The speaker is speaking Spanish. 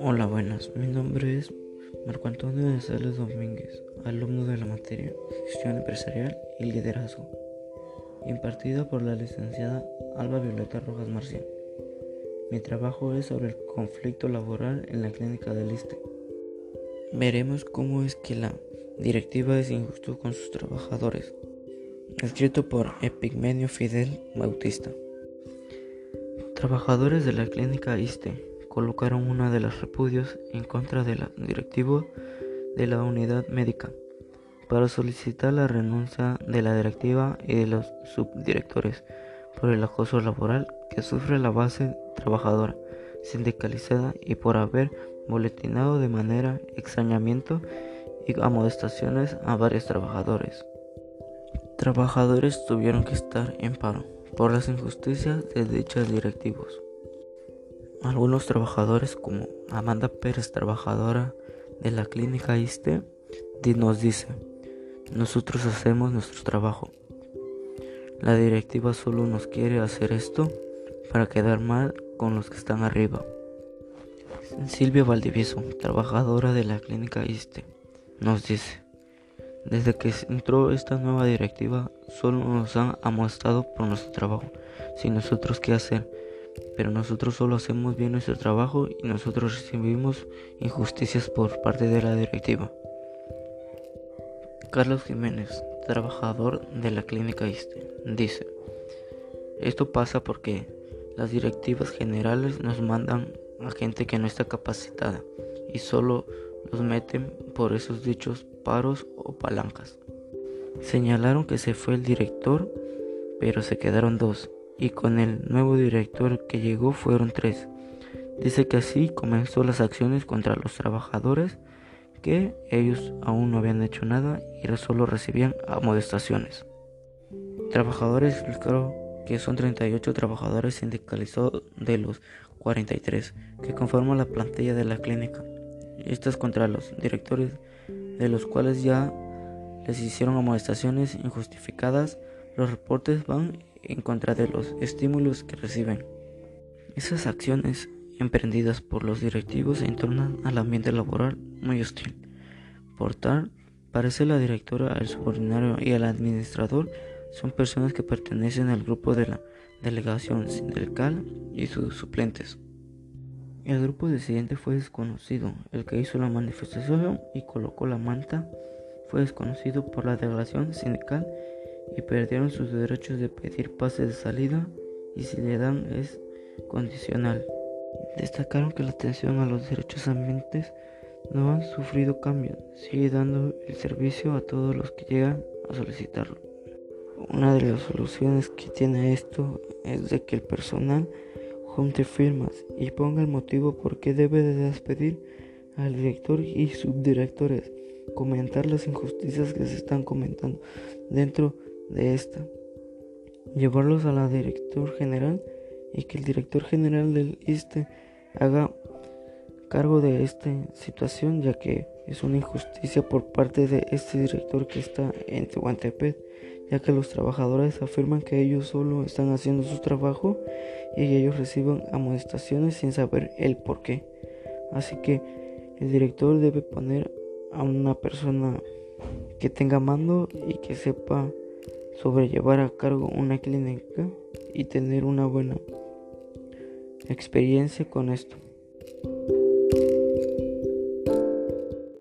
Hola, buenas. Mi nombre es Marco Antonio de Sales Domínguez, alumno de la materia Gestión Empresarial y Liderazgo, impartida por la licenciada Alba Violeta Rojas Marcial. Mi trabajo es sobre el conflicto laboral en la clínica del ISTE. Veremos cómo es que la directiva es injusto con sus trabajadores. Escrito por Epigmenio Fidel Bautista. Trabajadores de la clínica ISTE colocaron una de las repudios en contra de la directiva de la unidad médica para solicitar la renuncia de la directiva y de los subdirectores por el acoso laboral que sufre la base trabajadora sindicalizada y por haber boletinado de manera extrañamiento y amonestaciones a varios trabajadores. Trabajadores tuvieron que estar en paro por las injusticias de dichos directivos. Algunos trabajadores como Amanda Pérez, trabajadora de la clínica ISTE, nos dice, nosotros hacemos nuestro trabajo. La directiva solo nos quiere hacer esto para quedar mal con los que están arriba. Silvia Valdivieso, trabajadora de la clínica ISTE, nos dice, desde que entró esta nueva directiva solo nos han amostrado por nuestro trabajo, sin nosotros qué hacer pero nosotros solo hacemos bien nuestro trabajo y nosotros recibimos injusticias por parte de la directiva. Carlos Jiménez, trabajador de la clínica ISTE, dice, esto pasa porque las directivas generales nos mandan a gente que no está capacitada y solo los meten por esos dichos paros o palancas. Señalaron que se fue el director, pero se quedaron dos y con el nuevo director que llegó fueron tres. Dice que así comenzó las acciones contra los trabajadores que ellos aún no habían hecho nada y solo recibían amonestaciones. Trabajadores explicaron que son 38 trabajadores sindicalizados de los 43 que conforman la plantilla de la clínica. Estas contra los directores de los cuales ya les hicieron amonestaciones injustificadas. Los reportes van en contra de los estímulos que reciben. Esas acciones emprendidas por los directivos entornan al ambiente laboral muy hostil. Por tal, parece la directora, el subordinado y el administrador son personas que pertenecen al grupo de la delegación sindical y sus suplentes. El grupo disidente fue desconocido. El que hizo la manifestación y colocó la manta fue desconocido por la delegación sindical y perdieron sus derechos de pedir pase de salida y si le dan es condicional. Destacaron que la atención a los derechos ambientes no han sufrido cambios, sigue dando el servicio a todos los que llegan a solicitarlo. Una de las soluciones que tiene esto es de que el personal junte firmas y ponga el motivo por qué debe de despedir al director y subdirectores, comentar las injusticias que se están comentando dentro de esta, llevarlos a la director general y que el director general del ISTE haga cargo de esta situación ya que es una injusticia por parte de este director que está en Tehuantepec ya que los trabajadores afirman que ellos solo están haciendo su trabajo y ellos reciben amonestaciones sin saber el por qué. Así que el director debe poner a una persona que tenga mando y que sepa sobrellevar a cargo una clínica y tener una buena experiencia con esto.